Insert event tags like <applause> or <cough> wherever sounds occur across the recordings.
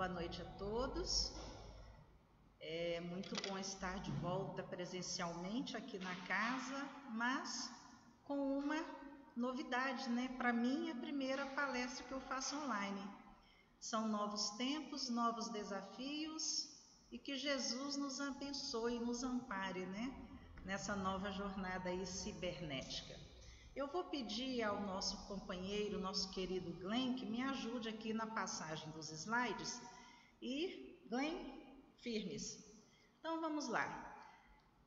Boa noite a todos. É muito bom estar de volta presencialmente aqui na casa, mas com uma novidade, né? Para mim, é a primeira palestra que eu faço online. São novos tempos, novos desafios e que Jesus nos abençoe e nos ampare, né? Nessa nova jornada aí cibernética. Eu vou pedir ao nosso companheiro, nosso querido Glenn, que me ajude aqui na passagem dos slides. E, Glenn, firmes. Então vamos lá.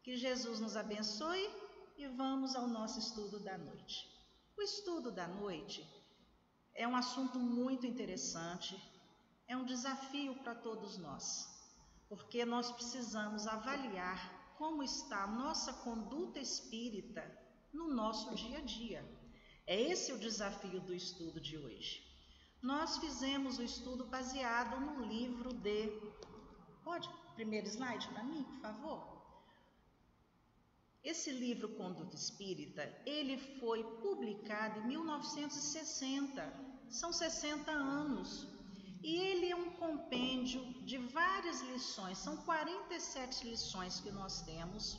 Que Jesus nos abençoe e vamos ao nosso estudo da noite. O estudo da noite é um assunto muito interessante, é um desafio para todos nós, porque nós precisamos avaliar como está a nossa conduta espírita no nosso dia a dia. É esse o desafio do estudo de hoje. Nós fizemos o estudo baseado no livro de. Pode, primeiro slide para mim, por favor? Esse livro Conduta Espírita, ele foi publicado em 1960. São 60 anos. E ele é um compêndio de várias lições, são 47 lições que nós temos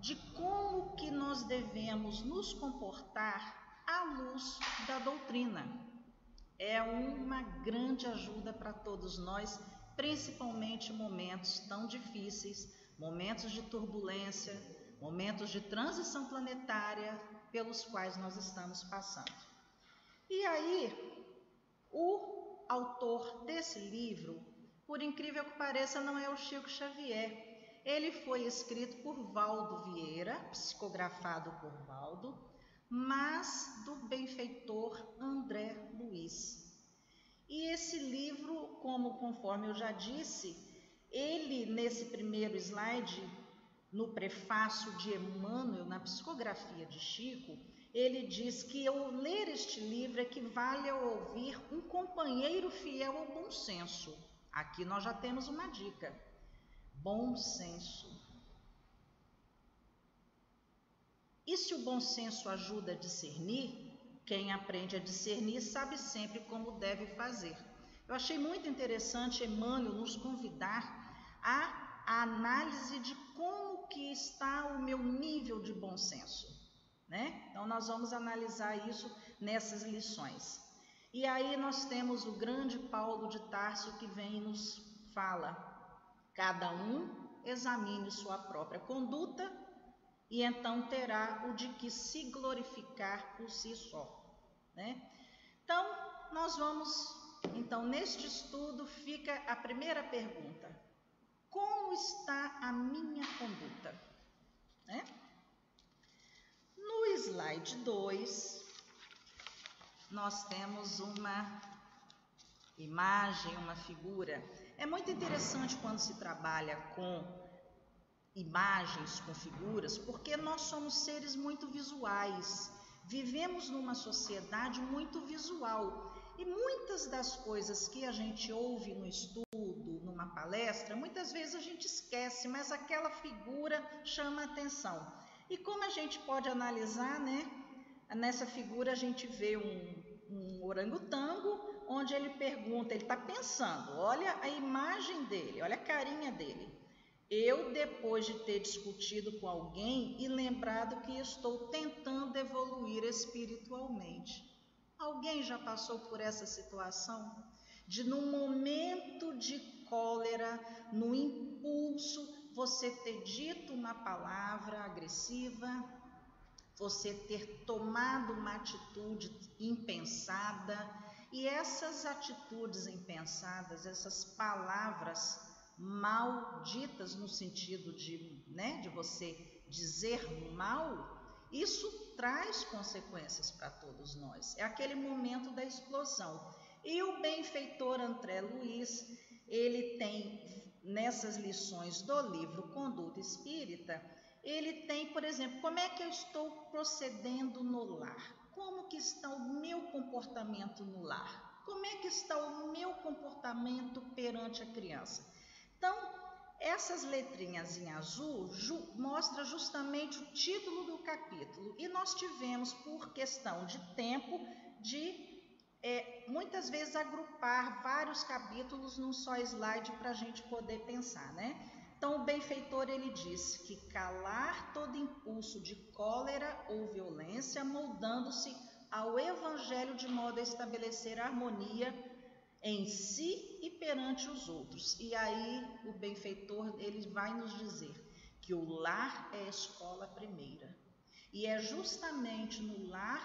de como que nós devemos nos comportar à luz da doutrina. É uma grande ajuda para todos nós, principalmente momentos tão difíceis, momentos de turbulência, momentos de transição planetária pelos quais nós estamos passando. E aí, o autor desse livro, por incrível que pareça, não é o Chico Xavier, ele foi escrito por Valdo Vieira, psicografado por Valdo, mas do benfeitor André Luiz. E esse livro, como conforme eu já disse, ele nesse primeiro slide, no prefácio de Emmanuel, na psicografia de Chico, ele diz que ao ler este livro equivale a ouvir um companheiro fiel ao bom senso. Aqui nós já temos uma dica bom senso. E se o bom senso ajuda a discernir, quem aprende a discernir sabe sempre como deve fazer. Eu achei muito interessante Emmanuel nos convidar a análise de como que está o meu nível de bom senso. Né? Então nós vamos analisar isso nessas lições. E aí nós temos o grande Paulo de Tarso que vem e nos fala Cada um examine sua própria conduta e então terá o de que se glorificar por si só. Né? Então, nós vamos, então, neste estudo fica a primeira pergunta: como está a minha conduta? Né? No slide 2, nós temos uma imagem, uma figura é muito interessante quando se trabalha com imagens, com figuras, porque nós somos seres muito visuais. Vivemos numa sociedade muito visual e muitas das coisas que a gente ouve no estudo, numa palestra, muitas vezes a gente esquece, mas aquela figura chama atenção. E como a gente pode analisar, né? Nessa figura a gente vê um, um orangotango onde ele pergunta, ele está pensando, olha a imagem dele, olha a carinha dele. Eu, depois de ter discutido com alguém e lembrado que estou tentando evoluir espiritualmente. Alguém já passou por essa situação? De num momento de cólera, no impulso, você ter dito uma palavra agressiva, você ter tomado uma atitude impensada, e essas atitudes impensadas, essas palavras malditas no sentido de, né, de você dizer mal, isso traz consequências para todos nós. É aquele momento da explosão. E o benfeitor André Luiz, ele tem nessas lições do livro Conduta Espírita, ele tem, por exemplo, como é que eu estou procedendo no lar? Como que está o meu comportamento no lar? Como é que está o meu comportamento perante a criança? Então, essas letrinhas em azul ju mostra justamente o título do capítulo e nós tivemos, por questão de tempo, de é muitas vezes agrupar vários capítulos num só slide para a gente poder pensar, né? Então, o benfeitor ele diz que calar todo impulso de cólera ou violência, moldando-se ao evangelho de modo a estabelecer harmonia em si perante os outros. E aí o benfeitor ele vai nos dizer que o lar é a escola primeira. E é justamente no lar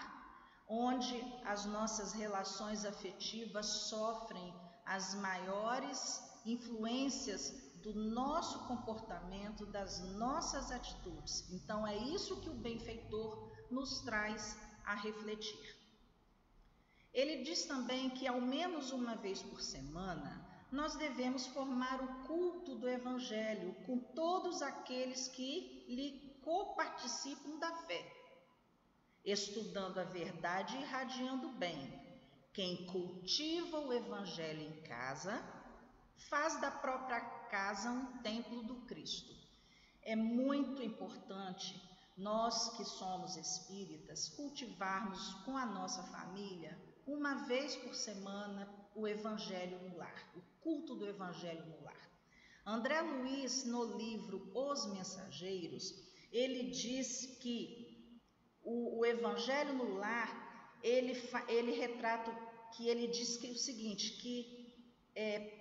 onde as nossas relações afetivas sofrem as maiores influências do nosso comportamento, das nossas atitudes. Então é isso que o benfeitor nos traz a refletir. Ele diz também que ao menos uma vez por semana nós devemos formar o culto do Evangelho com todos aqueles que lhe coparticipam da fé, estudando a verdade e irradiando bem. Quem cultiva o Evangelho em casa, faz da própria casa um templo do Cristo. É muito importante nós que somos espíritas cultivarmos com a nossa família, uma vez por semana, o Evangelho no lar, o culto do Evangelho no lar. André Luiz, no livro Os Mensageiros, ele diz que o, o Evangelho no lar, ele, ele retrata, que ele diz que é o seguinte, que é,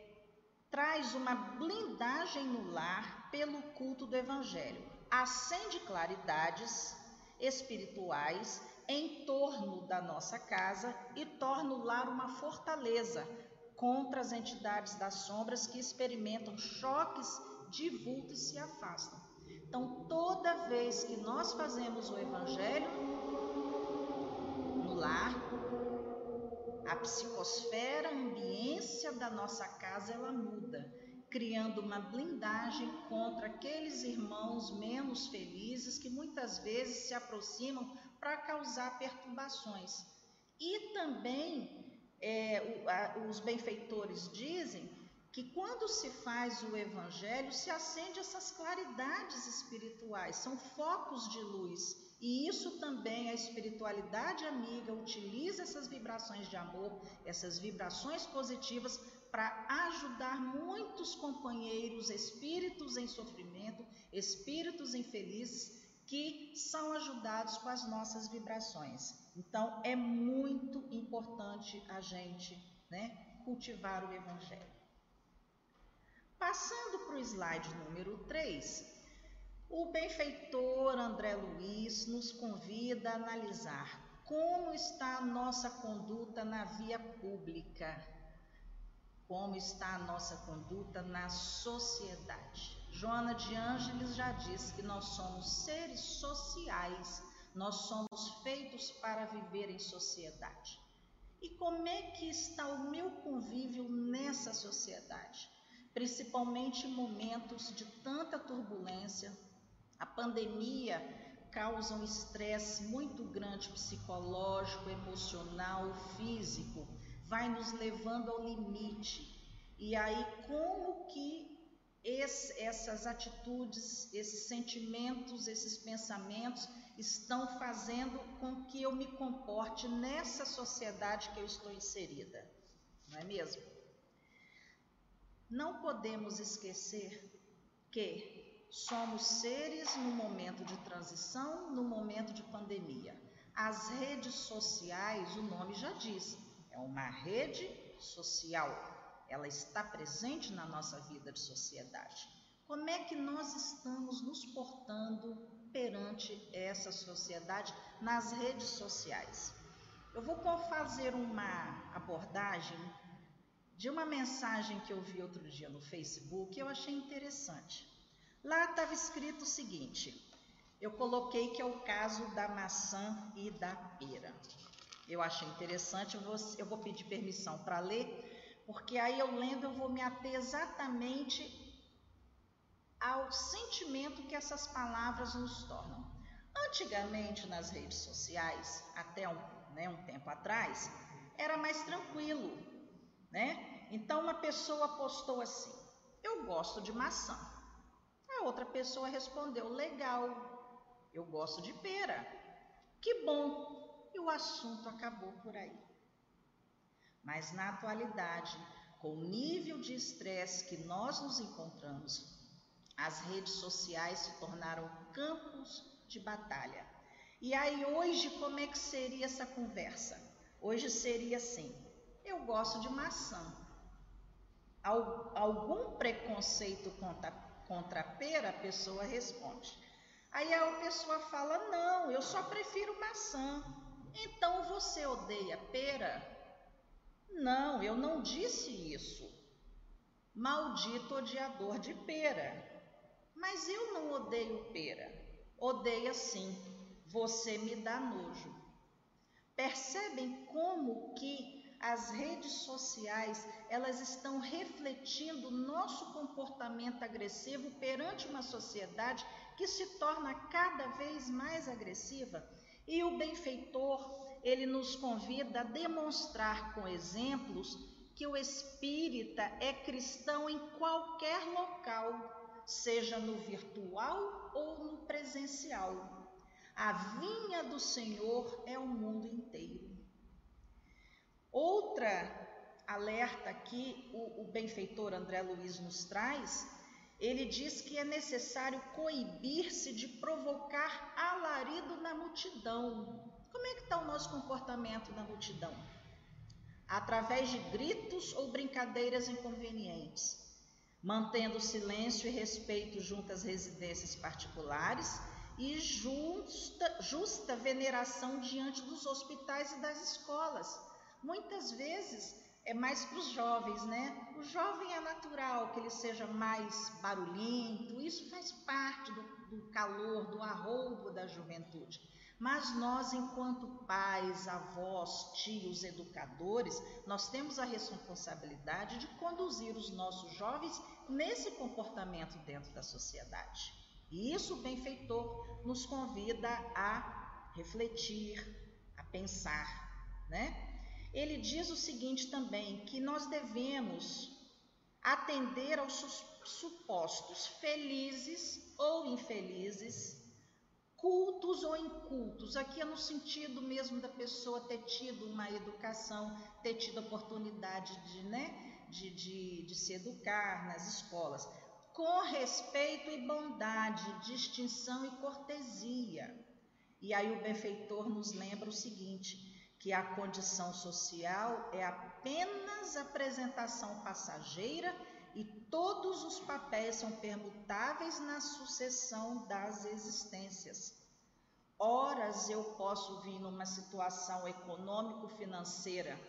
traz uma blindagem no lar pelo culto do Evangelho. Acende claridades espirituais em torno da nossa casa e torna o lar uma fortaleza contra as entidades das sombras que experimentam choques de vulto e se afastam. Então, toda vez que nós fazemos o Evangelho no lar, a psicosfera, a ambiência da nossa casa, ela muda, criando uma blindagem contra aqueles irmãos menos felizes que muitas vezes se aproximam para causar perturbações. E também é, o, a, os benfeitores dizem que quando se faz o evangelho se acende essas claridades espirituais, são focos de luz e isso também a espiritualidade amiga utiliza essas vibrações de amor, essas vibrações positivas para ajudar muitos companheiros, espíritos em sofrimento, espíritos infelizes que são ajudados com as nossas vibrações. Então é muito importante a gente, né, cultivar o evangelho. Passando para o slide número 3, o benfeitor André Luiz nos convida a analisar como está a nossa conduta na via pública, como está a nossa conduta na sociedade. Joana de Ângeles já disse que nós somos seres sociais, nós somos feitos para viver em sociedade. E como é que está o meu convívio nessa sociedade? Principalmente em momentos de tanta turbulência, a pandemia causa um estresse muito grande psicológico, emocional, físico, vai nos levando ao limite. E aí, como que esse, essas atitudes, esses sentimentos, esses pensamentos estão fazendo com que eu me comporte nessa sociedade que eu estou inserida? Não é mesmo? Não podemos esquecer que Somos seres no momento de transição, no momento de pandemia. As redes sociais, o nome já diz, é uma rede social. Ela está presente na nossa vida de sociedade. Como é que nós estamos nos portando perante essa sociedade nas redes sociais? Eu vou fazer uma abordagem de uma mensagem que eu vi outro dia no Facebook e eu achei interessante. Lá estava escrito o seguinte: eu coloquei que é o caso da maçã e da pera. Eu achei interessante, eu vou, eu vou pedir permissão para ler, porque aí eu lendo eu vou me ater exatamente ao sentimento que essas palavras nos tornam. Antigamente nas redes sociais, até um, né, um tempo atrás, era mais tranquilo, né? Então uma pessoa postou assim: Eu gosto de maçã. A outra pessoa respondeu: Legal, eu gosto de pera. Que bom! E o assunto acabou por aí. Mas na atualidade, com o nível de estresse que nós nos encontramos, as redes sociais se tornaram campos de batalha. E aí hoje como é que seria essa conversa? Hoje seria assim: eu gosto de maçã. Algum preconceito contra, contra a pera, a pessoa responde. Aí a pessoa fala: não, eu só prefiro maçã. Então você odeia pera? Não, eu não disse isso. Maldito odiador de pera. Mas eu não odeio pera. Odeia sim. Você me dá nojo. Percebem como que as redes sociais, elas estão refletindo nosso comportamento agressivo perante uma sociedade que se torna cada vez mais agressiva? E o benfeitor ele nos convida a demonstrar com exemplos que o espírita é cristão em qualquer local, seja no virtual ou no presencial. A vinha do Senhor é o mundo inteiro. Outra alerta que o, o benfeitor André Luiz nos traz, ele diz que é necessário coibir-se de provocar alarido na multidão, como é que está o nosso comportamento na multidão? Através de gritos ou brincadeiras inconvenientes, mantendo silêncio e respeito junto às residências particulares e justa, justa veneração diante dos hospitais e das escolas. Muitas vezes é mais para os jovens, né? O jovem é natural que ele seja mais barulhento, isso faz parte do, do calor, do arroubo da juventude. Mas nós, enquanto pais, avós, tios, educadores, nós temos a responsabilidade de conduzir os nossos jovens nesse comportamento dentro da sociedade. E isso o benfeitor nos convida a refletir, a pensar, né? Ele diz o seguinte também, que nós devemos atender aos supostos felizes ou infelizes cultos ou incultos. Aqui é no sentido mesmo da pessoa ter tido uma educação, ter tido oportunidade de, né, de, de, de se educar nas escolas, com respeito e bondade, distinção e cortesia. E aí o benfeitor nos lembra o seguinte, que a condição social é apenas apresentação passageira e todos os papéis são permutáveis na sucessão das existências. Horas eu posso vir numa situação econômico-financeira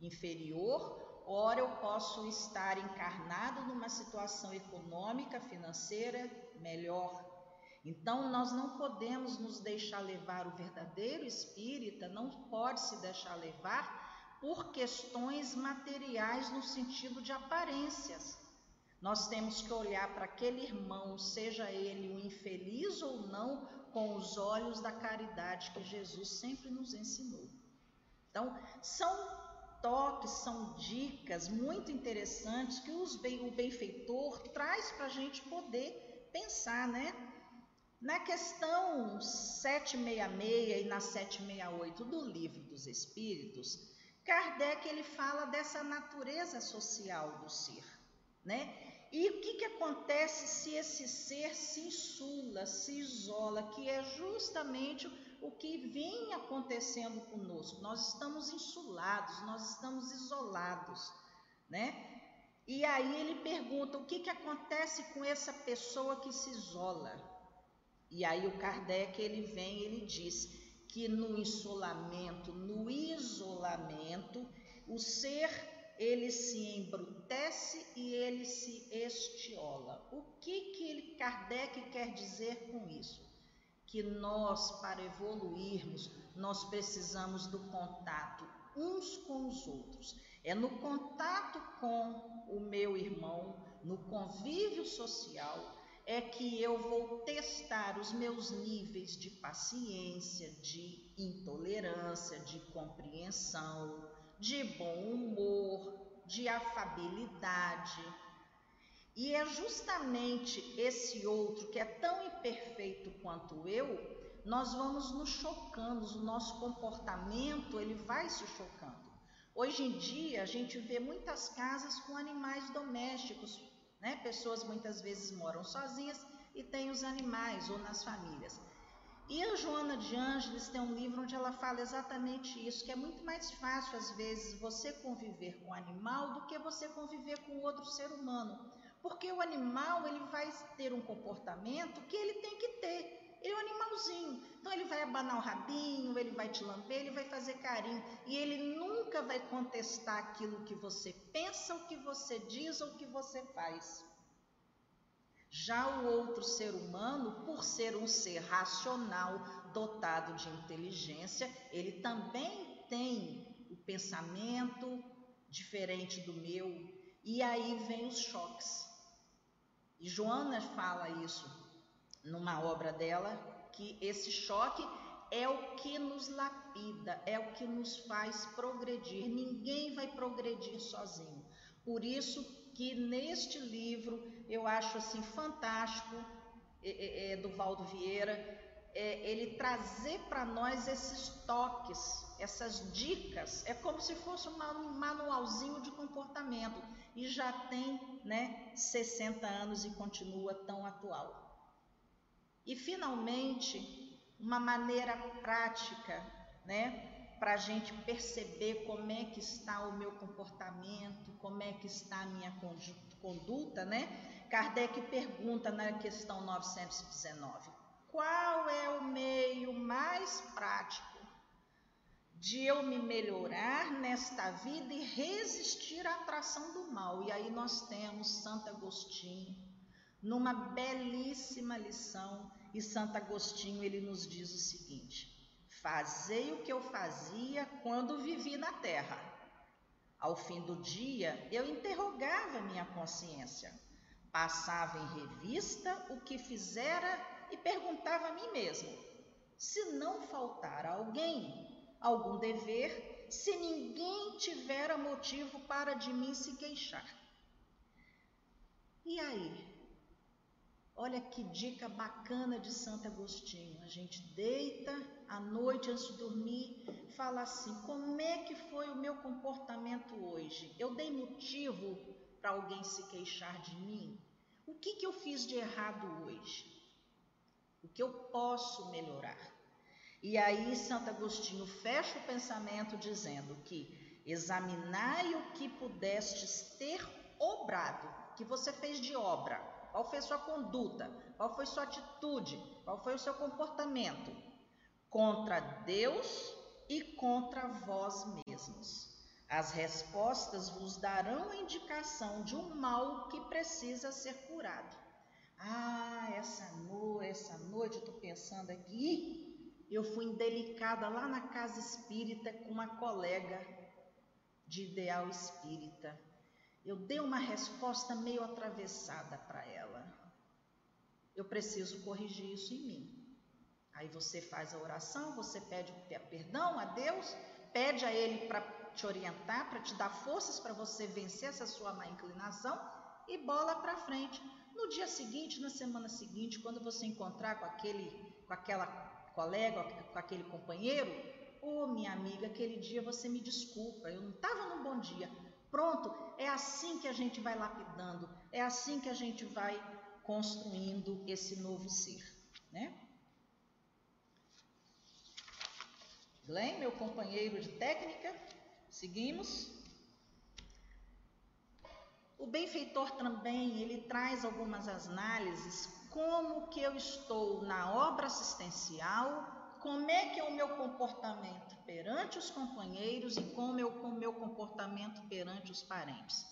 inferior, ora eu posso estar encarnado numa situação econômica, financeira melhor. Então, nós não podemos nos deixar levar, o verdadeiro espírita não pode se deixar levar por questões materiais no sentido de aparências. Nós temos que olhar para aquele irmão, seja ele um infeliz ou não, com os olhos da caridade que Jesus sempre nos ensinou. Então, são toques, são dicas muito interessantes que bem, o benfeitor traz para a gente poder pensar, né? Na questão 766 e na 768 do Livro dos Espíritos, Kardec ele fala dessa natureza social do ser, né? E o que, que acontece se esse ser se insula, se isola, que é justamente o que vem acontecendo conosco. Nós estamos insulados, nós estamos isolados, né? E aí ele pergunta o que, que acontece com essa pessoa que se isola. E aí o Kardec ele vem, ele diz: que no isolamento, no isolamento, o ser ele se embrutece e ele se estiola. O que que ele, Kardec quer dizer com isso? Que nós, para evoluirmos, nós precisamos do contato uns com os outros. É no contato com o meu irmão, no convívio social, é que eu vou testar os meus níveis de paciência, de intolerância, de compreensão, de bom humor, de afabilidade. E é justamente esse outro que é tão imperfeito quanto eu, nós vamos nos chocando, o nosso comportamento ele vai se chocando. Hoje em dia, a gente vê muitas casas com animais domésticos, né? Pessoas muitas vezes moram sozinhas e têm os animais ou nas famílias. E a Joana de Ângeles tem um livro onde ela fala exatamente isso, que é muito mais fácil às vezes você conviver com o animal do que você conviver com outro ser humano. Porque o animal ele vai ter um comportamento que ele tem que ter. Ele é um animalzinho. Então ele vai abanar o rabinho, ele vai te lamber, ele vai fazer carinho. E ele nunca vai contestar aquilo que você pensa, o que você diz ou o que você faz. Já o outro ser humano, por ser um ser racional, dotado de inteligência, ele também tem o pensamento diferente do meu, e aí vem os choques. E Joana fala isso numa obra dela, que esse choque é o que nos lapida, é o que nos faz progredir. Ninguém vai progredir sozinho. Por isso que neste livro eu acho assim fantástico é, é, é do Valdo Vieira é, ele trazer para nós esses toques, essas dicas. É como se fosse um manualzinho de comportamento e já tem né, 60 anos e continua tão atual. E finalmente, uma maneira prática, né, para a gente perceber como é que está o meu comportamento, como é que está a minha conduta, né? Kardec pergunta na questão 919: qual é o meio mais prático de eu me melhorar nesta vida e resistir à atração do mal? E aí nós temos Santo Agostinho, numa belíssima lição, e Santo Agostinho ele nos diz o seguinte: Fazei o que eu fazia quando vivi na terra. Ao fim do dia, eu interrogava minha consciência, passava em revista o que fizera e perguntava a mim mesmo: se não faltar alguém, algum dever, se ninguém tivera motivo para de mim se queixar. E aí? Olha que dica bacana de Santo Agostinho. A gente deita à noite antes de dormir, fala assim: como é que foi o meu comportamento hoje? Eu dei motivo para alguém se queixar de mim? O que, que eu fiz de errado hoje? O que eu posso melhorar? E aí, Santo Agostinho fecha o pensamento dizendo que examinai o que pudestes ter obrado, que você fez de obra qual foi a sua conduta? Qual foi a sua atitude? Qual foi o seu comportamento? Contra Deus e contra vós mesmos. As respostas vos darão indicação de um mal que precisa ser curado. Ah, essa noite, essa noite eu estou pensando aqui, eu fui indelicada lá na casa espírita com uma colega de ideal espírita. Eu dei uma resposta meio atravessada para ela. Eu preciso corrigir isso em mim. Aí você faz a oração, você pede perdão a Deus, pede a Ele para te orientar, para te dar forças para você vencer essa sua má inclinação e bola para frente. No dia seguinte, na semana seguinte, quando você encontrar com aquele, com aquela colega, com aquele companheiro, ô oh, minha amiga, aquele dia você me desculpa, eu não estava num bom dia. Pronto, é assim que a gente vai lapidando, é assim que a gente vai construindo esse novo ser, né? Glenn, meu companheiro de técnica, seguimos. O benfeitor também, ele traz algumas análises como que eu estou na obra assistencial como é que é o meu comportamento perante os companheiros e como é o meu comportamento perante os parentes.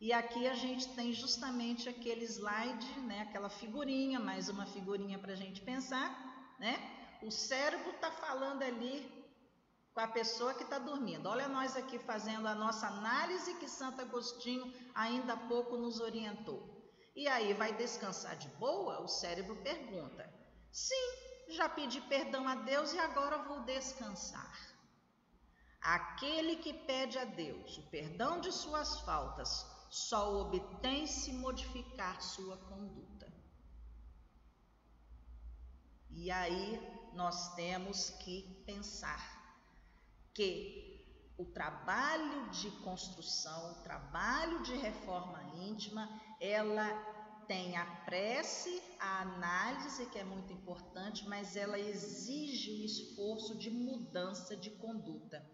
E aqui a gente tem justamente aquele slide, né, aquela figurinha, mais uma figurinha para a gente pensar, né? O cérebro está falando ali com a pessoa que está dormindo. Olha nós aqui fazendo a nossa análise que Santo Agostinho ainda há pouco nos orientou. E aí vai descansar de boa? O cérebro pergunta. Sim, já pedi perdão a Deus e agora vou descansar. Aquele que pede a Deus o perdão de suas faltas só obtém se modificar sua conduta. E aí nós temos que pensar que o trabalho de construção, o trabalho de reforma íntima, ela tem a prece, a análise, que é muito importante, mas ela exige o esforço de mudança de conduta.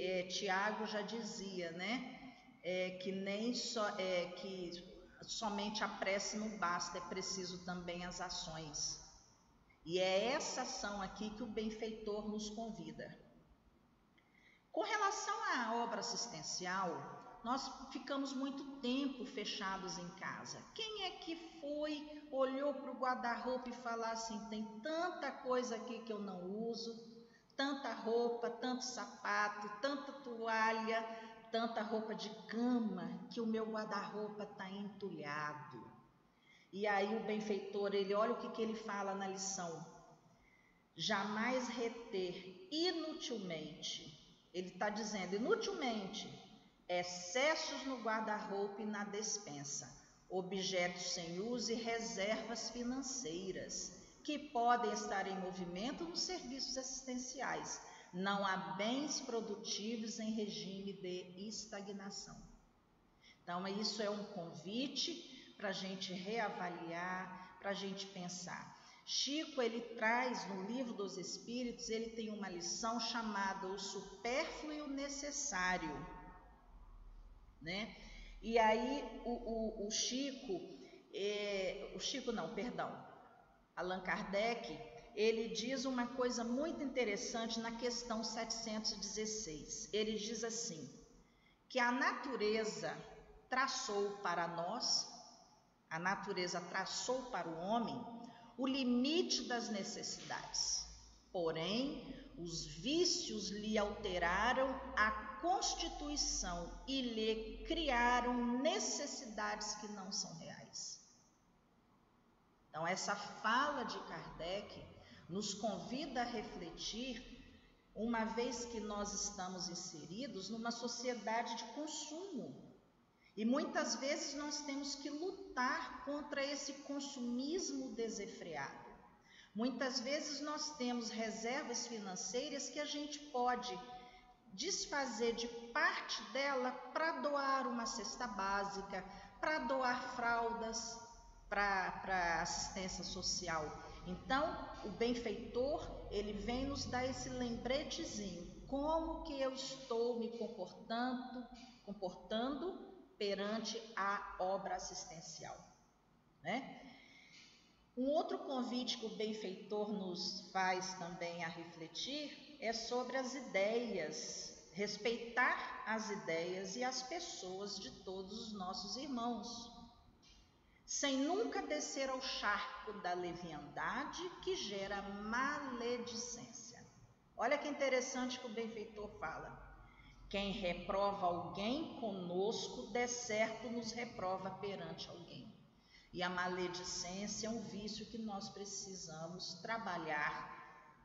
É, Tiago já dizia, né? É, que nem só é, que somente a prece não basta, é preciso também as ações. E é essa ação aqui que o benfeitor nos convida. Com relação à obra assistencial, nós ficamos muito tempo fechados em casa. Quem é que foi, olhou para o guarda-roupa e falou assim: tem tanta coisa aqui que eu não uso, tanta roupa, tanto sapato, tanta toalha, tanta roupa de cama, que o meu guarda-roupa está entulhado. E aí o benfeitor, ele olha o que, que ele fala na lição. Jamais reter inutilmente. Ele está dizendo, inutilmente, excessos no guarda-roupa e na despensa, objetos sem uso e reservas financeiras que podem estar em movimento nos serviços assistenciais. Não há bens produtivos em regime de estagnação. Então, isso é um convite para a gente reavaliar, para a gente pensar. Chico, ele traz no livro dos Espíritos, ele tem uma lição chamada o supérfluo e o necessário, né? E aí o, o, o Chico, é, o Chico não, perdão, Allan Kardec, ele diz uma coisa muito interessante na questão 716. Ele diz assim: que a natureza traçou para nós, a natureza traçou para o homem o limite das necessidades. Porém, os vícios lhe alteraram a constituição e lhe criaram necessidades que não são reais. Então, essa fala de Kardec nos convida a refletir, uma vez que nós estamos inseridos numa sociedade de consumo. E muitas vezes nós temos que lutar contra esse consumismo desenfreado. Muitas vezes nós temos reservas financeiras que a gente pode desfazer de parte dela para doar uma cesta básica, para doar fraldas, para assistência social. Então, o benfeitor, ele vem nos dar esse lembretezinho, como que eu estou me comportando, comportando perante a obra assistencial, né? Um outro convite que o benfeitor nos faz também a refletir é sobre as ideias, respeitar as ideias e as pessoas de todos os nossos irmãos sem nunca descer ao charco da leviandade que gera maledicência. Olha que interessante que o benfeitor fala. Quem reprova alguém conosco, de certo nos reprova perante alguém. E a maledicência é um vício que nós precisamos trabalhar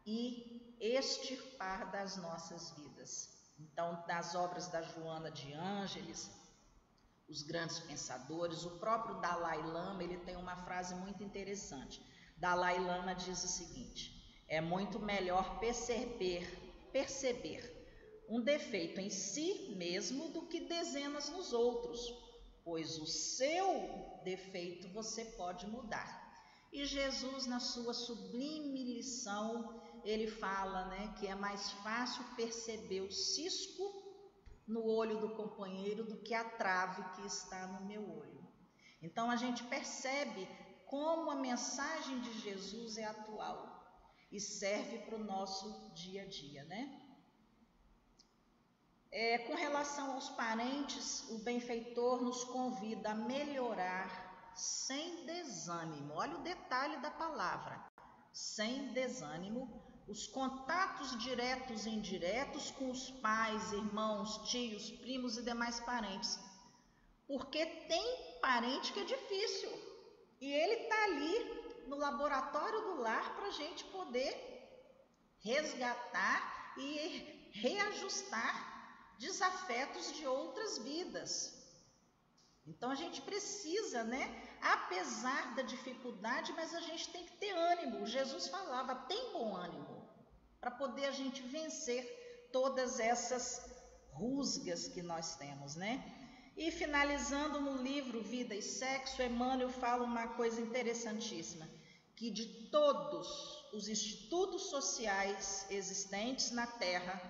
e extirpar das nossas vidas. Então, nas obras da Joana de Ângeles, os grandes pensadores. O próprio Dalai Lama, ele tem uma frase muito interessante. Dalai Lama diz o seguinte: é muito melhor perceber, perceber um defeito em si mesmo do que dezenas nos outros, pois o seu defeito você pode mudar. E Jesus, na sua sublime lição, ele fala né, que é mais fácil perceber o cisco no olho do companheiro do que a trave que está no meu olho. Então a gente percebe como a mensagem de Jesus é atual e serve para o nosso dia a dia, né? É, com relação aos parentes, o benfeitor nos convida a melhorar sem desânimo. Olha o detalhe da palavra: sem desânimo, os contatos diretos e indiretos com os pais, irmãos, tios, primos e demais parentes. Porque tem parente que é difícil e ele está ali no laboratório do lar para a gente poder resgatar e reajustar desafetos de outras vidas. Então a gente precisa, né? Apesar da dificuldade, mas a gente tem que ter ânimo. Jesus falava: tem bom ânimo para poder a gente vencer todas essas rusgas que nós temos, né? E finalizando no livro Vida e Sexo, Emmanuel fala uma coisa interessantíssima, que de todos os institutos sociais existentes na Terra,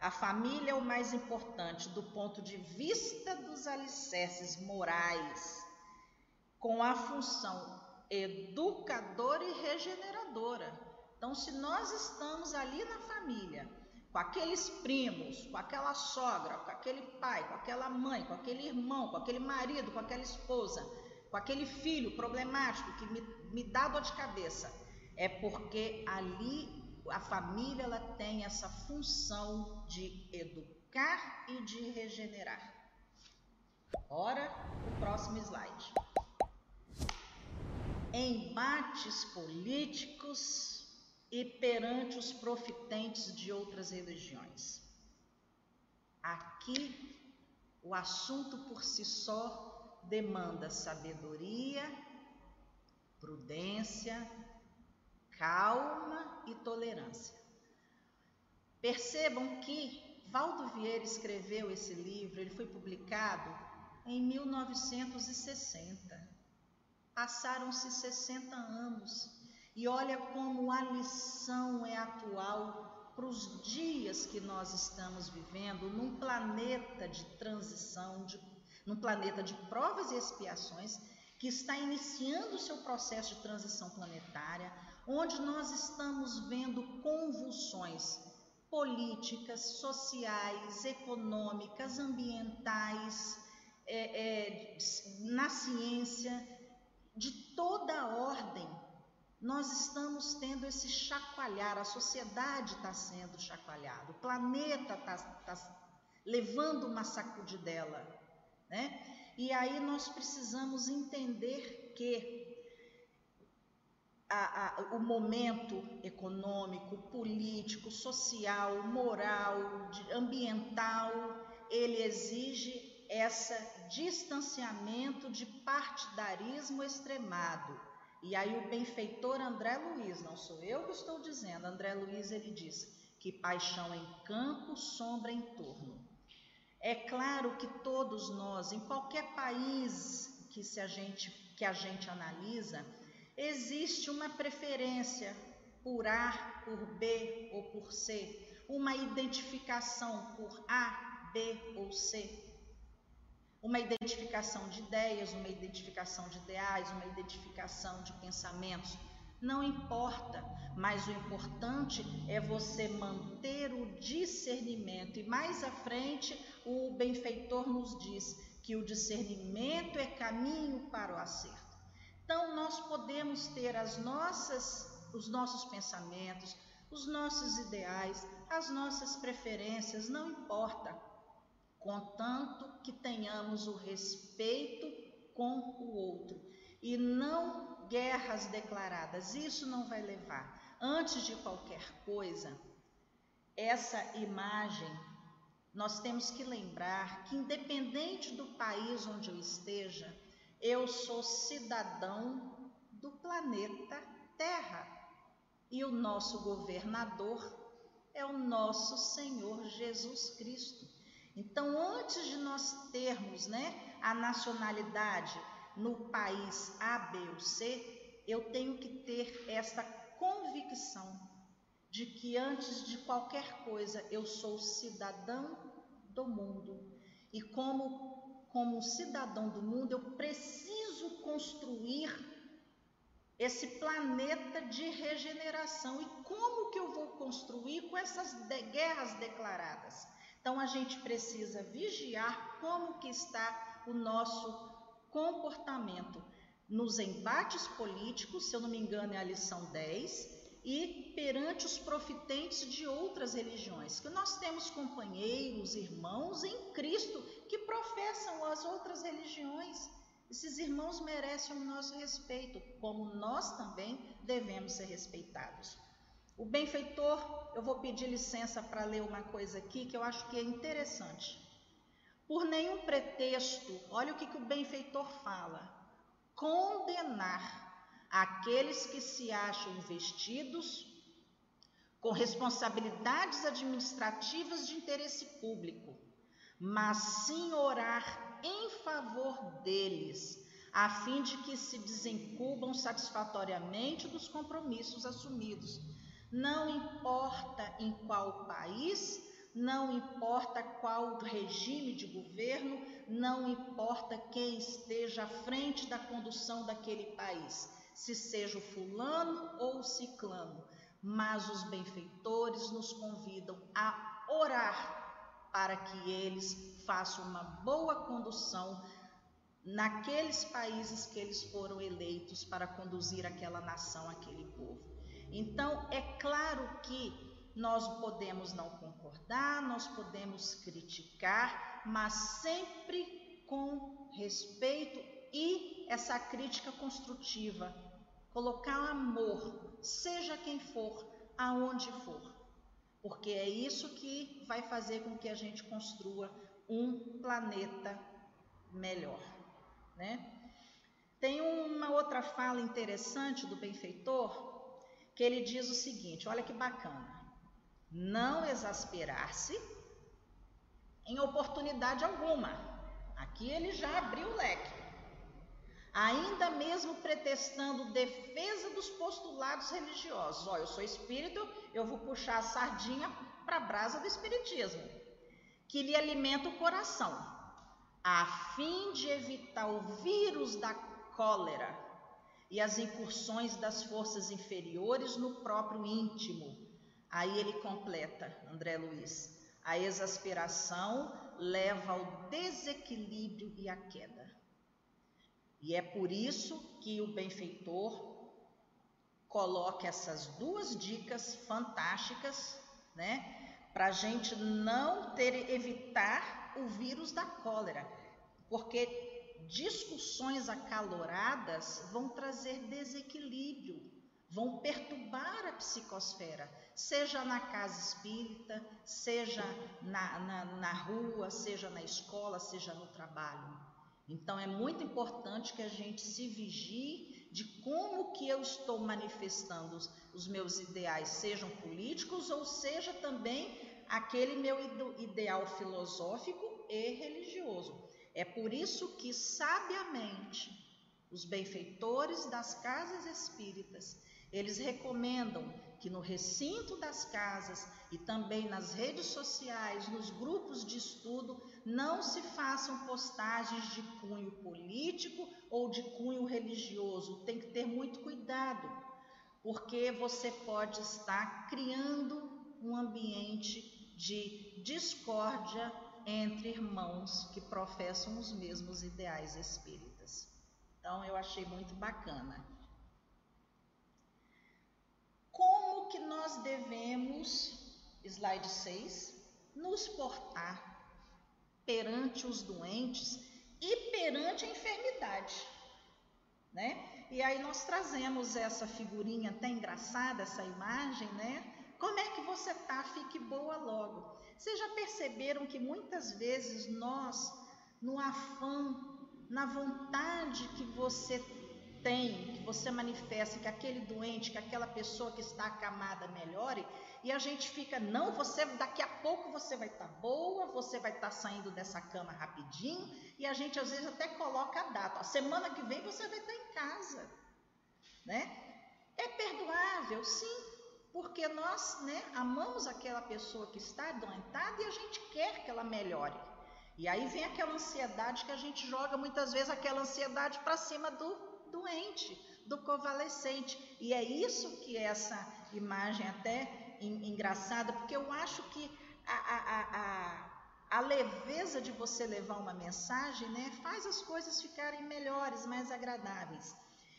a família é o mais importante do ponto de vista dos alicerces morais, com a função educadora e regeneradora. Então, se nós estamos ali na família, com aqueles primos, com aquela sogra, com aquele pai, com aquela mãe, com aquele irmão, com aquele marido, com aquela esposa, com aquele filho problemático que me, me dá dor de cabeça, é porque ali a família ela tem essa função de educar e de regenerar. Ora, o próximo slide. Embates políticos e perante os profitentes de outras religiões. Aqui, o assunto por si só demanda sabedoria, prudência, calma e tolerância. Percebam que Valdo Vieira escreveu esse livro, ele foi publicado em 1960. Passaram-se 60 anos e olha como a lição é atual para os dias que nós estamos vivendo num planeta de transição, de, num planeta de provas e expiações que está iniciando o seu processo de transição planetária, onde nós estamos vendo convulsões políticas, sociais, econômicas, ambientais, é, é, na ciência, de toda a ordem. Nós estamos tendo esse chacoalhar, a sociedade está sendo chacoalhada, o planeta está tá levando uma sacudidela, né? E aí nós precisamos entender que a, a, o momento econômico, político, social, moral, ambiental, ele exige esse distanciamento de partidarismo extremado. E aí o benfeitor André Luiz, não sou eu que estou dizendo, André Luiz ele diz que paixão em campo, sombra em torno. É claro que todos nós, em qualquer país que, se a, gente, que a gente analisa, existe uma preferência por A, por B ou por C, uma identificação por A, B ou C, uma identificação de ideias, uma identificação de ideais, uma identificação de pensamentos. Não importa, mas o importante é você manter o discernimento. E mais à frente, o benfeitor nos diz que o discernimento é caminho para o acerto. Então nós podemos ter as nossas, os nossos pensamentos, os nossos ideais, as nossas preferências, não importa, contanto que tenhamos o respeito com o outro e não guerras declaradas. Isso não vai levar. Antes de qualquer coisa, essa imagem, nós temos que lembrar que, independente do país onde eu esteja, eu sou cidadão do planeta Terra e o nosso governador é o nosso Senhor Jesus Cristo. Então, antes de nós termos né, a nacionalidade no país A, B ou C, eu tenho que ter essa convicção de que antes de qualquer coisa eu sou cidadão do mundo e como como cidadão do mundo, eu preciso construir esse planeta de regeneração. E como que eu vou construir com essas guerras declaradas? Então a gente precisa vigiar como que está o nosso comportamento nos embates políticos, se eu não me engano é a lição 10, e perante os profitentes de outras religiões, que nós temos companheiros, irmãos em Cristo que professam as outras religiões. Esses irmãos merecem o nosso respeito, como nós também devemos ser respeitados. O benfeitor, eu vou pedir licença para ler uma coisa aqui que eu acho que é interessante. Por nenhum pretexto, olha o que, que o benfeitor fala: condenar aqueles que se acham vestidos com responsabilidades administrativas de interesse público, mas sim orar em favor deles, a fim de que se desencubam satisfatoriamente dos compromissos assumidos. Não importa em qual país, não importa qual regime de governo, não importa quem esteja à frente da condução daquele país, se seja o fulano ou o ciclano, mas os benfeitores nos convidam a orar para que eles façam uma boa condução naqueles países que eles foram eleitos para conduzir aquela nação, aquele povo. Então, é claro que nós podemos não concordar, nós podemos criticar, mas sempre com respeito e essa crítica construtiva. Colocar amor, seja quem for, aonde for. Porque é isso que vai fazer com que a gente construa um planeta melhor né? Tem uma outra fala interessante do benfeitor, que ele diz o seguinte: olha que bacana. Não exasperar-se em oportunidade alguma. Aqui ele já abriu o leque. Ainda mesmo pretextando defesa dos postulados religiosos. Olha, eu sou espírito, eu vou puxar a sardinha para a brasa do espiritismo, que lhe alimenta o coração a fim de evitar o vírus da cólera e as incursões das forças inferiores no próprio íntimo. Aí ele completa, André Luiz, a exasperação leva ao desequilíbrio e à queda. E é por isso que o benfeitor coloca essas duas dicas fantásticas, né? Para a gente não ter, evitar o vírus da cólera porque discussões acaloradas vão trazer desequilíbrio, vão perturbar a psicosfera, seja na casa espírita, seja na, na, na rua, seja na escola, seja no trabalho. Então é muito importante que a gente se vigie de como que eu estou manifestando os, os meus ideais, sejam políticos ou seja também aquele meu ideal filosófico e religioso. É por isso que, sabiamente, os benfeitores das casas espíritas, eles recomendam que no recinto das casas e também nas redes sociais, nos grupos de estudo, não se façam postagens de cunho político ou de cunho religioso. Tem que ter muito cuidado, porque você pode estar criando um ambiente de discórdia entre irmãos que professam os mesmos ideais espíritas. Então eu achei muito bacana. Como que nós devemos, slide 6, nos portar perante os doentes e perante a enfermidade, né? E aí nós trazemos essa figurinha até engraçada, essa imagem, né? Como é que você tá? Fique boa logo. Vocês já perceberam que muitas vezes nós, no afã, na vontade que você tem, que você manifesta que aquele doente, que aquela pessoa que está acamada melhore, e a gente fica, não, você daqui a pouco você vai estar tá boa, você vai estar tá saindo dessa cama rapidinho, e a gente às vezes até coloca a data, a semana que vem você vai estar tá em casa, né? É perdoável, sim, porque nós né, amamos aquela pessoa que está doentada e a gente quer que ela melhore. E aí vem aquela ansiedade que a gente joga muitas vezes aquela ansiedade para cima do doente, do convalescente. E é isso que essa imagem até engraçada, porque eu acho que a, a, a, a leveza de você levar uma mensagem né, faz as coisas ficarem melhores, mais agradáveis.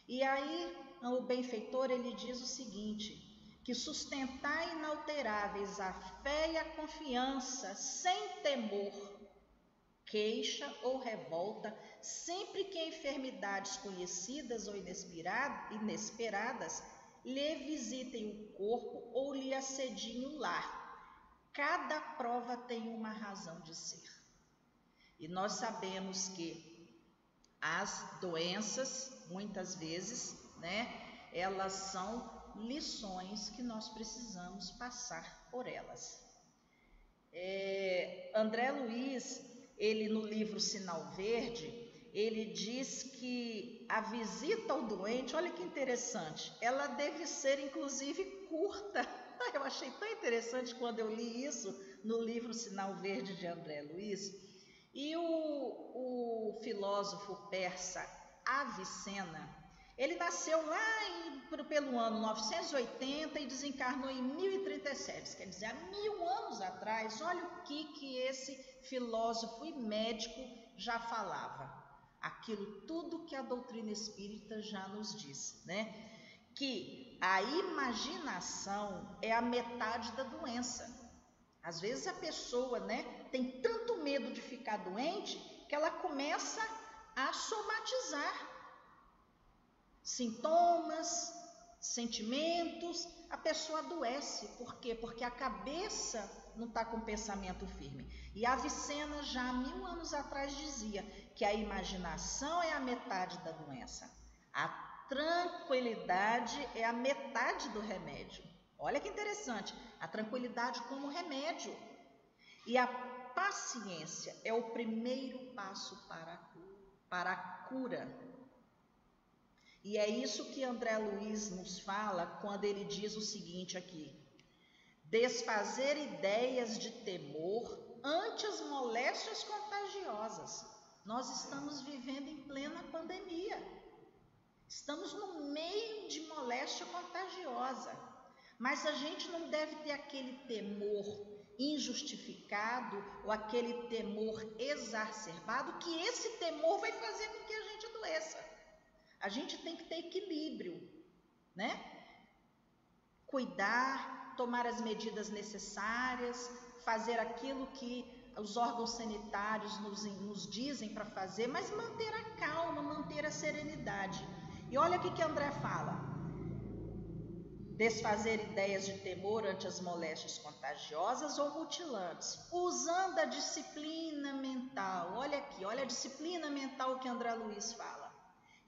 E aí o benfeitor ele diz o seguinte: que sustentar inalteráveis a fé e a confiança, sem temor, queixa ou revolta, sempre que enfermidades conhecidas ou inesperadas lhe visitem o corpo ou lhe assediem o lar. Cada prova tem uma razão de ser. E nós sabemos que as doenças, muitas vezes, né, elas são lições que nós precisamos passar por elas. É, André Luiz, ele no livro Sinal Verde, ele diz que a visita ao doente, olha que interessante, ela deve ser inclusive curta. <laughs> Eu achei tão interessante quando eu li isso no livro Sinal Verde de André Luiz. E o, o filósofo persa Avicena, ele nasceu lá em, pelo ano 980 e desencarnou em 1037, quer dizer, há mil anos atrás. Olha o que, que esse filósofo e médico já falava. Aquilo tudo que a doutrina espírita já nos diz, né? Que a imaginação é a metade da doença. Às vezes a pessoa, né, tem tanto medo de ficar doente que ela começa a somatizar sintomas, sentimentos, a pessoa adoece. Por quê? Porque a cabeça não está com pensamento firme. E Avicena já há mil anos atrás dizia que a imaginação é a metade da doença. A tranquilidade é a metade do remédio. Olha que interessante, a tranquilidade como remédio. E a paciência é o primeiro passo para, para a cura. E é isso que André Luiz nos fala quando ele diz o seguinte aqui: desfazer ideias de temor ante as moléstias contagiosas. Nós estamos vivendo em plena pandemia. Estamos no meio de moléstia contagiosa. Mas a gente não deve ter aquele temor injustificado ou aquele temor exacerbado, que esse temor vai fazer com que a gente adoeça. A gente tem que ter equilíbrio, né? Cuidar, tomar as medidas necessárias, fazer aquilo que os órgãos sanitários nos, nos dizem para fazer, mas manter a calma, manter a serenidade. E olha o que, que André fala: desfazer ideias de temor ante as moléstias contagiosas ou mutilantes, usando a disciplina mental. Olha aqui, olha a disciplina mental que André Luiz fala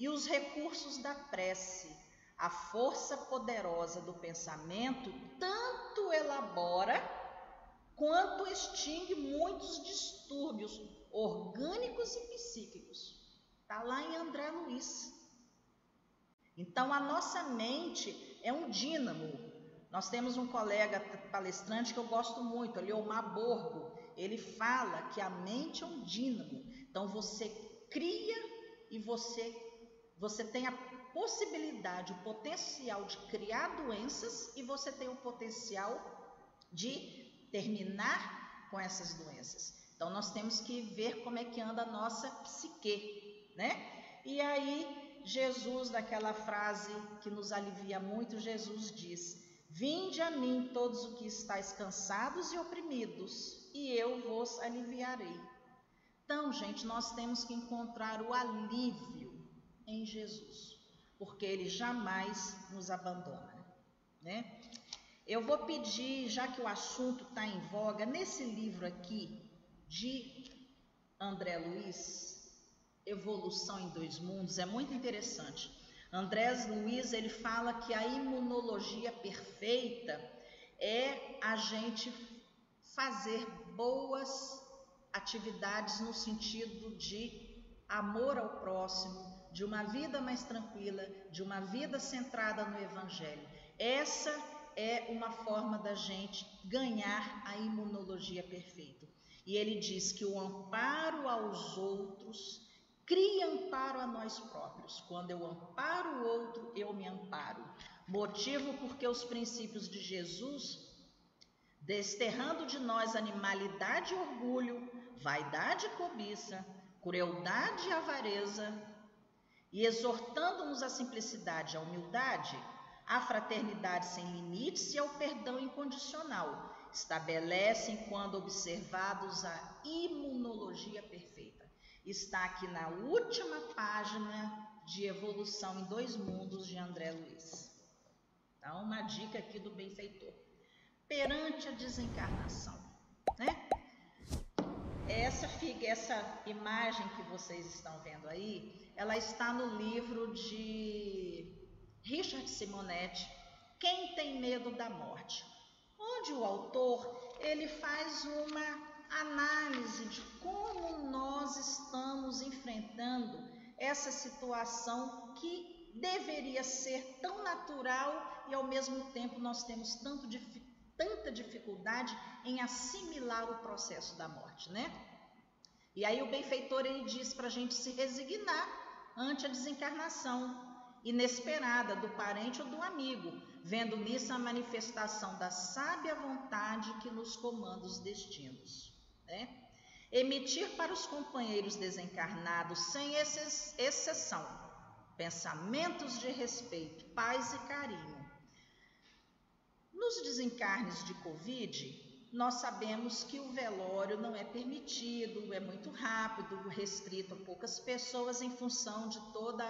e os recursos da prece. A força poderosa do pensamento tanto elabora quanto extingue muitos distúrbios orgânicos e psíquicos. Está lá em André Luiz. Então, a nossa mente é um dínamo. Nós temos um colega palestrante que eu gosto muito, o Leomar Borgo. Ele fala que a mente é um dínamo. Então, você cria e você você tem a possibilidade, o potencial de criar doenças e você tem o potencial de terminar com essas doenças. Então nós temos que ver como é que anda a nossa psique, né? E aí Jesus, naquela frase que nos alivia muito, Jesus diz: Vinde a mim todos os que estáis cansados e oprimidos, e eu vos aliviarei. Então, gente, nós temos que encontrar o alívio em Jesus, porque ele jamais nos abandona, né? Eu vou pedir, já que o assunto está em voga, nesse livro aqui de André Luiz, Evolução em Dois Mundos, é muito interessante. André Luiz ele fala que a imunologia perfeita é a gente fazer boas atividades no sentido de amor ao próximo, de uma vida mais tranquila, de uma vida centrada no Evangelho. Essa é uma forma da gente ganhar a imunologia perfeita. E ele diz que o amparo aos outros cria amparo a nós próprios. Quando eu amparo o outro, eu me amparo. Motivo porque os princípios de Jesus, desterrando de nós animalidade e orgulho, vaidade e cobiça, crueldade e avareza, e exortando-nos à simplicidade e à humildade, à fraternidade sem limites e ao perdão incondicional. Estabelecem, quando observados, a imunologia perfeita. Está aqui na última página de Evolução em Dois Mundos de André Luiz. Então, uma dica aqui do benfeitor. Perante a desencarnação, né? Essa, essa imagem que vocês estão vendo aí ela está no livro de Richard Simonetti, Quem tem medo da morte? Onde o autor ele faz uma análise de como nós estamos enfrentando essa situação que deveria ser tão natural e ao mesmo tempo nós temos tanto, tanta dificuldade em assimilar o processo da morte, né? E aí o benfeitor ele diz para a gente se resignar ante a desencarnação inesperada do parente ou do amigo, vendo nisso a manifestação da sábia vontade que nos comanda os destinos. Né? Emitir para os companheiros desencarnados, sem exceção, pensamentos de respeito, paz e carinho. Nos desencarnes de Covid, nós sabemos que o velório não é permitido, é muito rápido, restrito a poucas pessoas em função de toda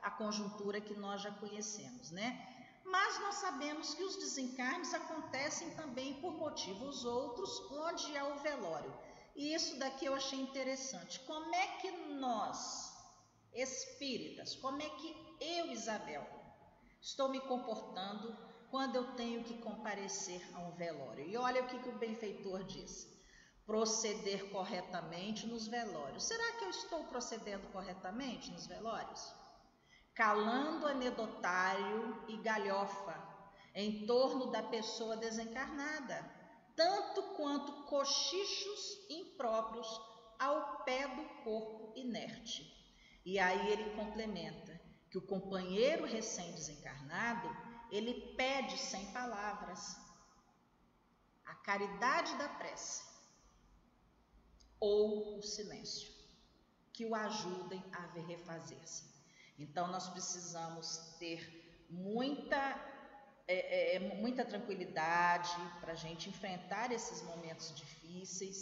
a conjuntura que nós já conhecemos, né? Mas nós sabemos que os desencarnes acontecem também por motivos outros, onde há o velório. E isso daqui eu achei interessante. Como é que nós, espíritas, como é que eu, Isabel, estou me comportando quando eu tenho que comparecer a um velório. E olha o que, que o benfeitor diz: proceder corretamente nos velórios. Será que eu estou procedendo corretamente nos velórios? Calando anedotário e galhofa em torno da pessoa desencarnada, tanto quanto cochichos impróprios ao pé do corpo inerte. E aí ele complementa que o companheiro recém-desencarnado ele pede sem palavras a caridade da prece ou o silêncio que o ajudem a refazer-se. Então, nós precisamos ter muita, é, é, é muita tranquilidade para a gente enfrentar esses momentos difíceis,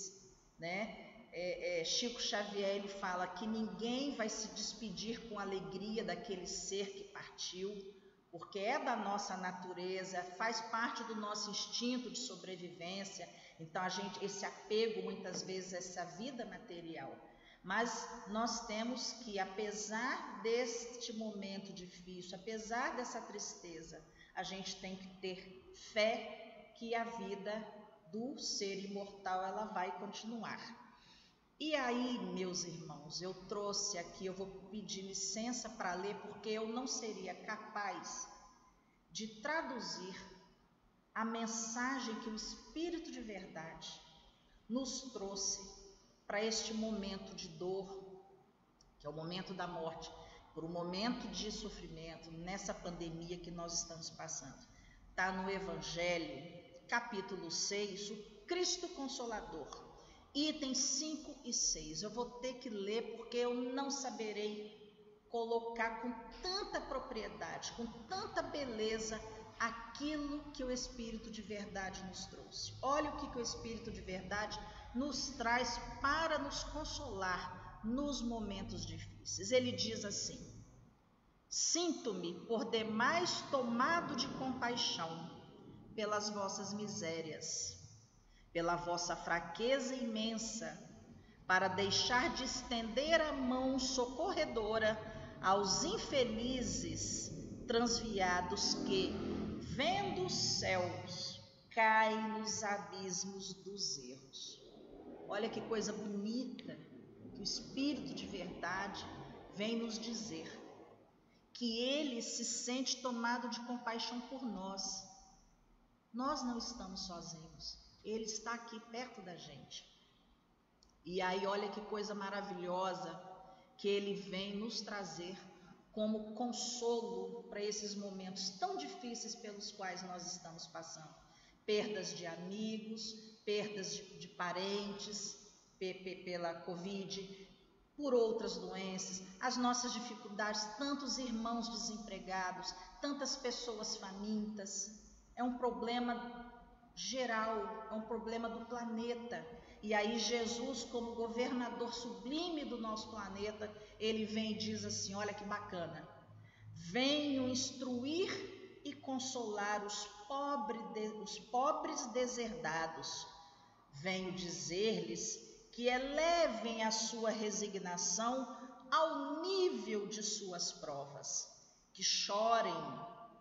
né? É, é, Chico Xavier ele fala que ninguém vai se despedir com alegria daquele ser que partiu, porque é da nossa natureza, faz parte do nosso instinto de sobrevivência. Então a gente esse apego muitas vezes a essa vida material. Mas nós temos que, apesar deste momento difícil, apesar dessa tristeza, a gente tem que ter fé que a vida do ser imortal ela vai continuar. E aí, meus irmãos, eu trouxe aqui, eu vou pedir licença para ler, porque eu não seria capaz de traduzir a mensagem que o Espírito de Verdade nos trouxe para este momento de dor, que é o momento da morte, por um momento de sofrimento, nessa pandemia que nós estamos passando. Está no Evangelho, capítulo 6, o Cristo Consolador itens 5 e 6. Eu vou ter que ler porque eu não saberei colocar com tanta propriedade, com tanta beleza aquilo que o Espírito de verdade nos trouxe. Olha o que, que o Espírito de verdade nos traz para nos consolar nos momentos difíceis. Ele diz assim: Sinto-me por demais tomado de compaixão pelas vossas misérias pela vossa fraqueza imensa, para deixar de estender a mão socorredora aos infelizes transviados que, vendo os céus, caem nos abismos dos erros. Olha que coisa bonita que o Espírito de verdade vem nos dizer. Que ele se sente tomado de compaixão por nós. Nós não estamos sozinhos. Ele está aqui perto da gente. E aí, olha que coisa maravilhosa que ele vem nos trazer como consolo para esses momentos tão difíceis pelos quais nós estamos passando. Perdas de amigos, perdas de, de parentes pela Covid, por outras doenças, as nossas dificuldades, tantos irmãos desempregados, tantas pessoas famintas. É um problema geral, é um problema do planeta. E aí Jesus, como governador sublime do nosso planeta, ele vem e diz assim: "Olha que bacana. Venho instruir e consolar os, pobre de, os pobres deserdados. Venho dizer-lhes que elevem a sua resignação ao nível de suas provas, que chorem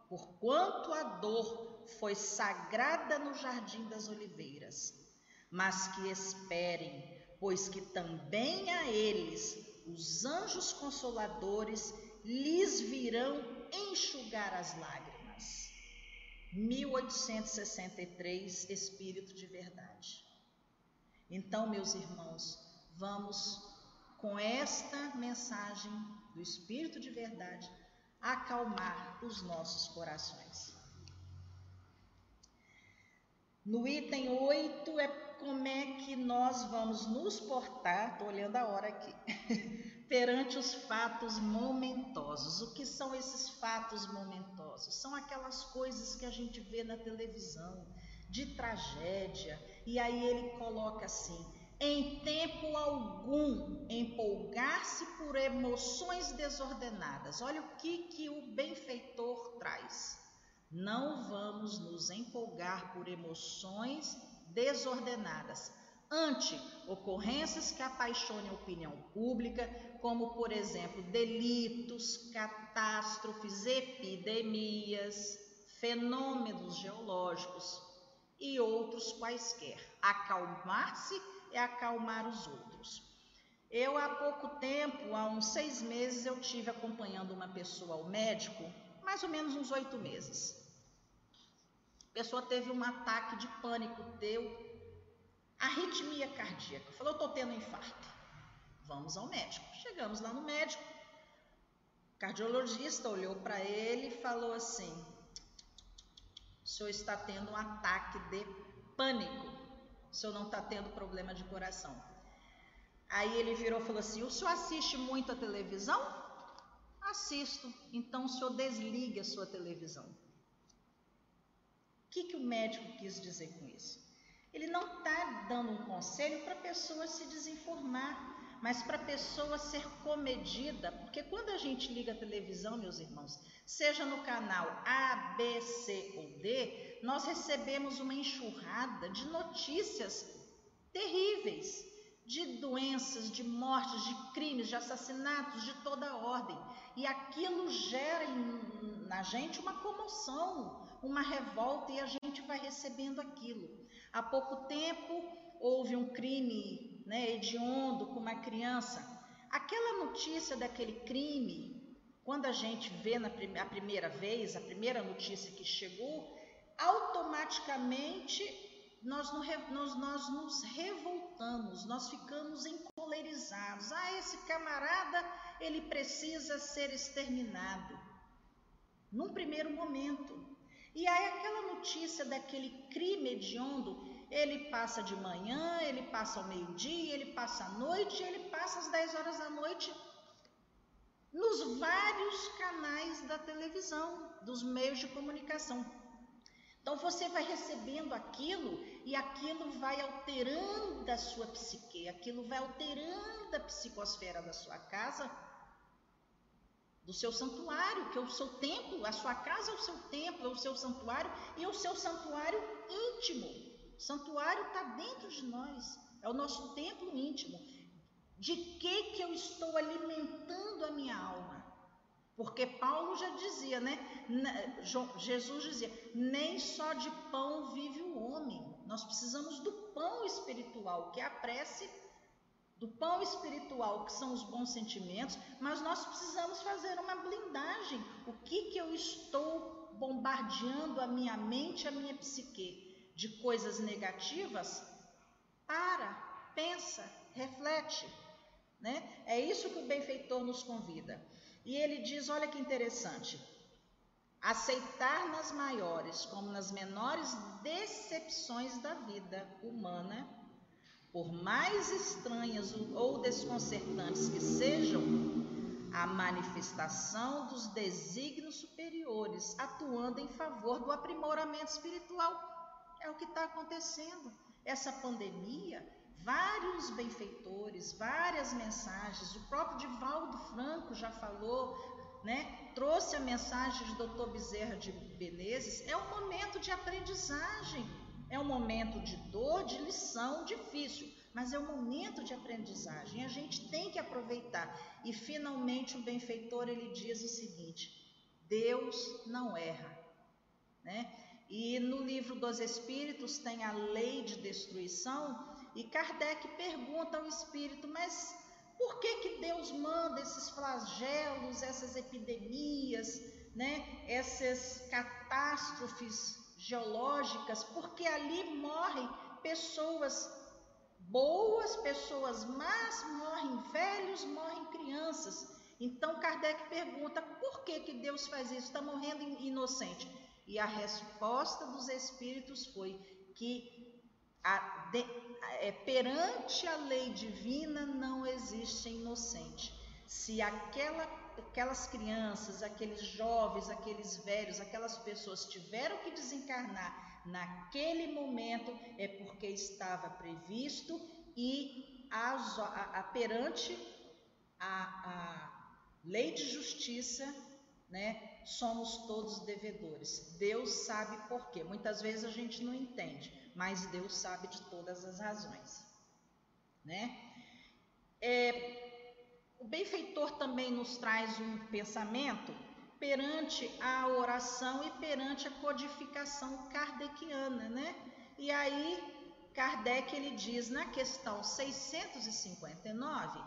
porquanto a dor foi sagrada no jardim das oliveiras. Mas que esperem, pois que também a eles os anjos consoladores lhes virão enxugar as lágrimas. 1863 Espírito de Verdade. Então, meus irmãos, vamos com esta mensagem do Espírito de Verdade acalmar os nossos corações. No item 8 é como é que nós vamos nos portar, estou olhando a hora aqui, <laughs> perante os fatos momentosos. O que são esses fatos momentosos? São aquelas coisas que a gente vê na televisão, de tragédia, e aí ele coloca assim: em tempo algum empolgar-se por emoções desordenadas. Olha o que, que o benfeitor traz. Não vamos nos empolgar por emoções desordenadas, ante ocorrências que apaixonem a opinião pública, como, por exemplo, delitos, catástrofes, epidemias, fenômenos geológicos e outros quaisquer. Acalmar-se é acalmar os outros. Eu, há pouco tempo, há uns seis meses, eu tive acompanhando uma pessoa ao médico, mais ou menos uns oito meses. A pessoa teve um ataque de pânico, deu arritmia cardíaca. Falou, estou tendo infarto. Vamos ao médico. Chegamos lá no médico. O cardiologista olhou para ele e falou assim: o senhor está tendo um ataque de pânico o senhor não está tendo problema de coração. Aí ele virou e falou assim: O senhor assiste muito a televisão? Assisto. Então o senhor desligue a sua televisão. O que, que o médico quis dizer com isso? Ele não está dando um conselho para a pessoa se desinformar mas para a pessoa ser comedida, porque quando a gente liga a televisão, meus irmãos, seja no canal A, B, C ou D, nós recebemos uma enxurrada de notícias terríveis, de doenças, de mortes, de crimes, de assassinatos de toda ordem. E aquilo gera na gente uma comoção, uma revolta, e a gente vai recebendo aquilo. Há pouco tempo houve um crime né, hediondo com uma criança. Aquela notícia daquele crime, quando a gente vê na prim a primeira vez, a primeira notícia que chegou, automaticamente nós, nós, nós nos revoltamos, nós ficamos encolerizados. Ah, esse camarada, ele precisa ser exterminado. Num primeiro momento. E aí aquela notícia daquele crime hediondo, ele passa de manhã, ele passa ao meio-dia, ele passa à noite, ele passa às 10 horas da noite nos vários canais da televisão, dos meios de comunicação. Então você vai recebendo aquilo e aquilo vai alterando a sua psique, aquilo vai alterando a psicosfera da sua casa, do seu santuário, que é o seu templo, a sua casa é o seu templo, é o seu santuário e é o seu santuário íntimo. O santuário está dentro de nós, é o nosso templo íntimo. De que que eu estou alimentando a minha alma? Porque Paulo já dizia, né? Jesus dizia: nem só de pão vive o homem. Nós precisamos do pão espiritual, que é a prece, do pão espiritual, que são os bons sentimentos, mas nós precisamos fazer uma blindagem. O que que eu estou bombardeando a minha mente, a minha psique? de coisas negativas, para, pensa, reflete. Né? É isso que o benfeitor nos convida. E ele diz: olha que interessante. Aceitar nas maiores como nas menores decepções da vida humana, por mais estranhas ou desconcertantes que sejam, a manifestação dos desígnios superiores, atuando em favor do aprimoramento espiritual é o que está acontecendo. Essa pandemia, vários benfeitores, várias mensagens, o próprio Divaldo Franco já falou, né? trouxe a mensagem de Dr. Bezerra de Menezes. É um momento de aprendizagem, é um momento de dor, de lição difícil, mas é um momento de aprendizagem. A gente tem que aproveitar. E finalmente o benfeitor ele diz o seguinte: Deus não erra. Né? E no livro dos Espíritos tem a lei de destruição, e Kardec pergunta ao espírito, mas por que, que Deus manda esses flagelos, essas epidemias, né? essas catástrofes geológicas? Porque ali morrem pessoas boas, pessoas más, morrem velhos, morrem crianças. Então Kardec pergunta: por que, que Deus faz isso? Está morrendo inocente. E a resposta dos espíritos foi que a, de, é, perante a lei divina não existe inocente. Se aquela, aquelas crianças, aqueles jovens, aqueles velhos, aquelas pessoas tiveram que desencarnar naquele momento, é porque estava previsto e a, a, a perante a, a lei de justiça, né, somos todos devedores. Deus sabe por quê. Muitas vezes a gente não entende, mas Deus sabe de todas as razões, né? É, o benfeitor também nos traz um pensamento perante a oração e perante a codificação kardeciana, né? E aí Kardec ele diz na questão 659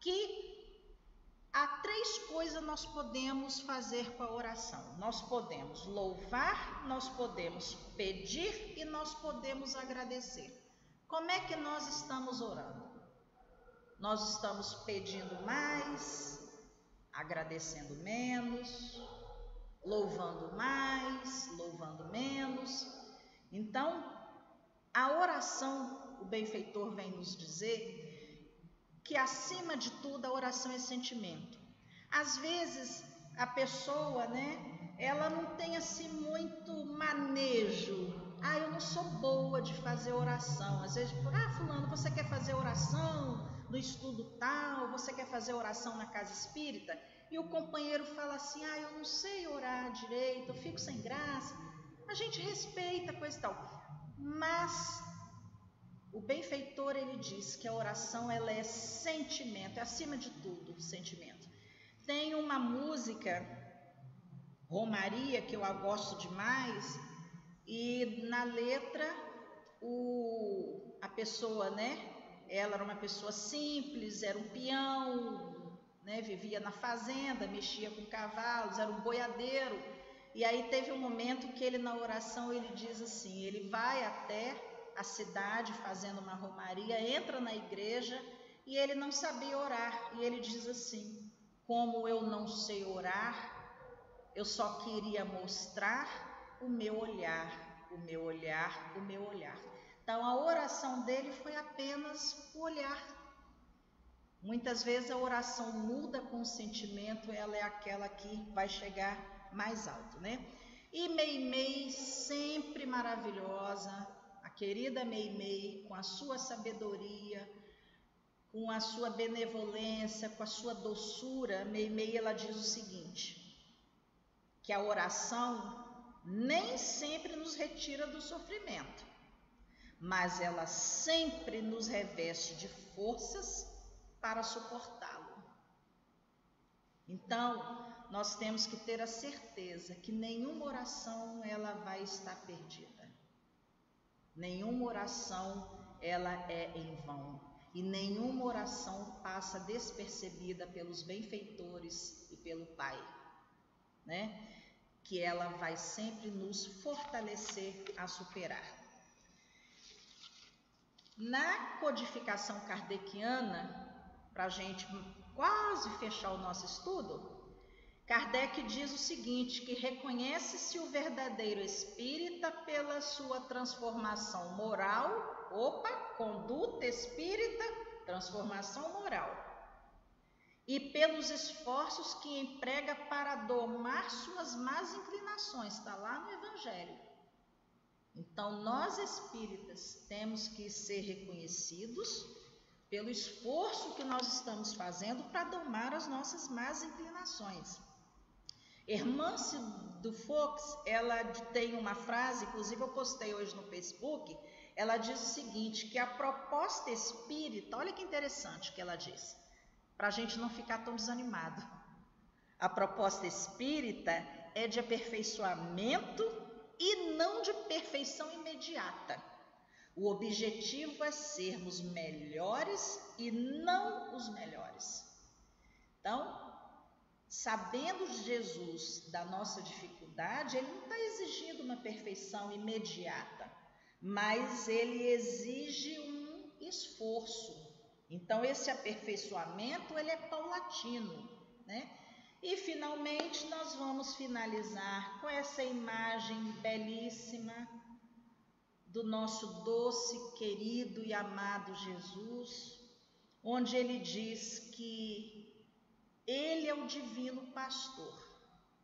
que Há três coisas nós podemos fazer com a oração. Nós podemos louvar, nós podemos pedir e nós podemos agradecer. Como é que nós estamos orando? Nós estamos pedindo mais, agradecendo menos, louvando mais, louvando menos. Então, a oração, o benfeitor vem nos dizer que acima de tudo a oração é sentimento. Às vezes a pessoa, né, ela não tem assim muito manejo. Ah, eu não sou boa de fazer oração. Às vezes, ah, fulano, você quer fazer oração no estudo tal, você quer fazer oração na casa espírita? E o companheiro fala assim: "Ah, eu não sei orar direito, eu fico sem graça". A gente respeita coisa e tal. Mas o benfeitor ele diz que a oração ela é sentimento, é acima de tudo sentimento. Tem uma música Romaria que eu gosto demais e na letra o, a pessoa, né? Ela era uma pessoa simples, era um peão, né? Vivia na fazenda, mexia com cavalos, era um boiadeiro. E aí teve um momento que ele na oração ele diz assim, ele vai até a cidade fazendo uma romaria, entra na igreja e ele não sabia orar. E ele diz assim: Como eu não sei orar, eu só queria mostrar o meu olhar, o meu olhar, o meu olhar. Então a oração dele foi apenas o olhar. Muitas vezes a oração muda com o sentimento, ela é aquela que vai chegar mais alto, né? E Meimei, sempre maravilhosa, querida Meimei, com a sua sabedoria, com a sua benevolência, com a sua doçura, Meimei ela diz o seguinte: que a oração nem sempre nos retira do sofrimento, mas ela sempre nos reveste de forças para suportá-lo. Então, nós temos que ter a certeza que nenhuma oração ela vai estar perdida. Nenhuma oração ela é em vão e nenhuma oração passa despercebida pelos benfeitores e pelo Pai, né? Que ela vai sempre nos fortalecer a superar. Na codificação kardeciana, para a gente quase fechar o nosso estudo, Kardec diz o seguinte: que reconhece-se o verdadeiro espírita pela sua transformação moral, opa, conduta espírita, transformação moral, e pelos esforços que emprega para domar suas más inclinações, está lá no Evangelho. Então, nós espíritas temos que ser reconhecidos pelo esforço que nós estamos fazendo para domar as nossas más inclinações. Hermance do Fox, ela tem uma frase, inclusive eu postei hoje no Facebook, ela diz o seguinte, que a proposta espírita, olha que interessante que ela diz, para a gente não ficar tão desanimado. A proposta espírita é de aperfeiçoamento e não de perfeição imediata. O objetivo é sermos melhores e não os melhores. Então, sabendo de Jesus da nossa dificuldade, ele não está exigindo uma perfeição imediata, mas ele exige um esforço. Então, esse aperfeiçoamento ele é paulatino, né? E finalmente nós vamos finalizar com essa imagem belíssima do nosso doce, querido e amado Jesus, onde ele diz que ele é o divino pastor.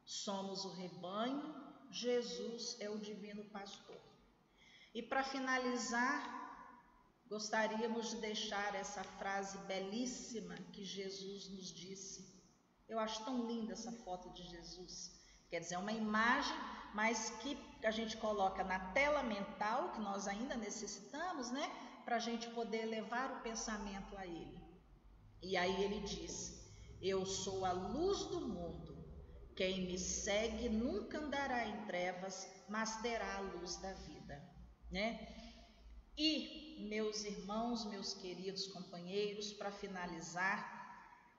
Somos o rebanho, Jesus é o divino pastor. E para finalizar, gostaríamos de deixar essa frase belíssima que Jesus nos disse eu acho tão linda essa foto de Jesus. Quer dizer, é uma imagem, mas que a gente coloca na tela mental, que nós ainda necessitamos, né? Para a gente poder levar o pensamento a Ele. E aí ele diz: Eu sou a luz do mundo. Quem me segue nunca andará em trevas, mas terá a luz da vida. Né? E, meus irmãos, meus queridos companheiros, para finalizar,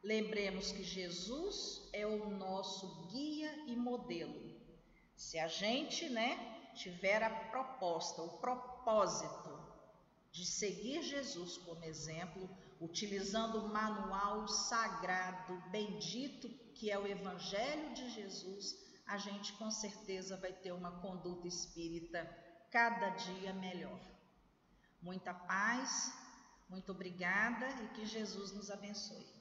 Lembremos que Jesus é o nosso guia e modelo. Se a gente, né, tiver a proposta, o propósito de seguir Jesus como exemplo, utilizando o manual sagrado, bendito, que é o Evangelho de Jesus, a gente com certeza vai ter uma conduta espírita cada dia melhor. Muita paz, muito obrigada e que Jesus nos abençoe.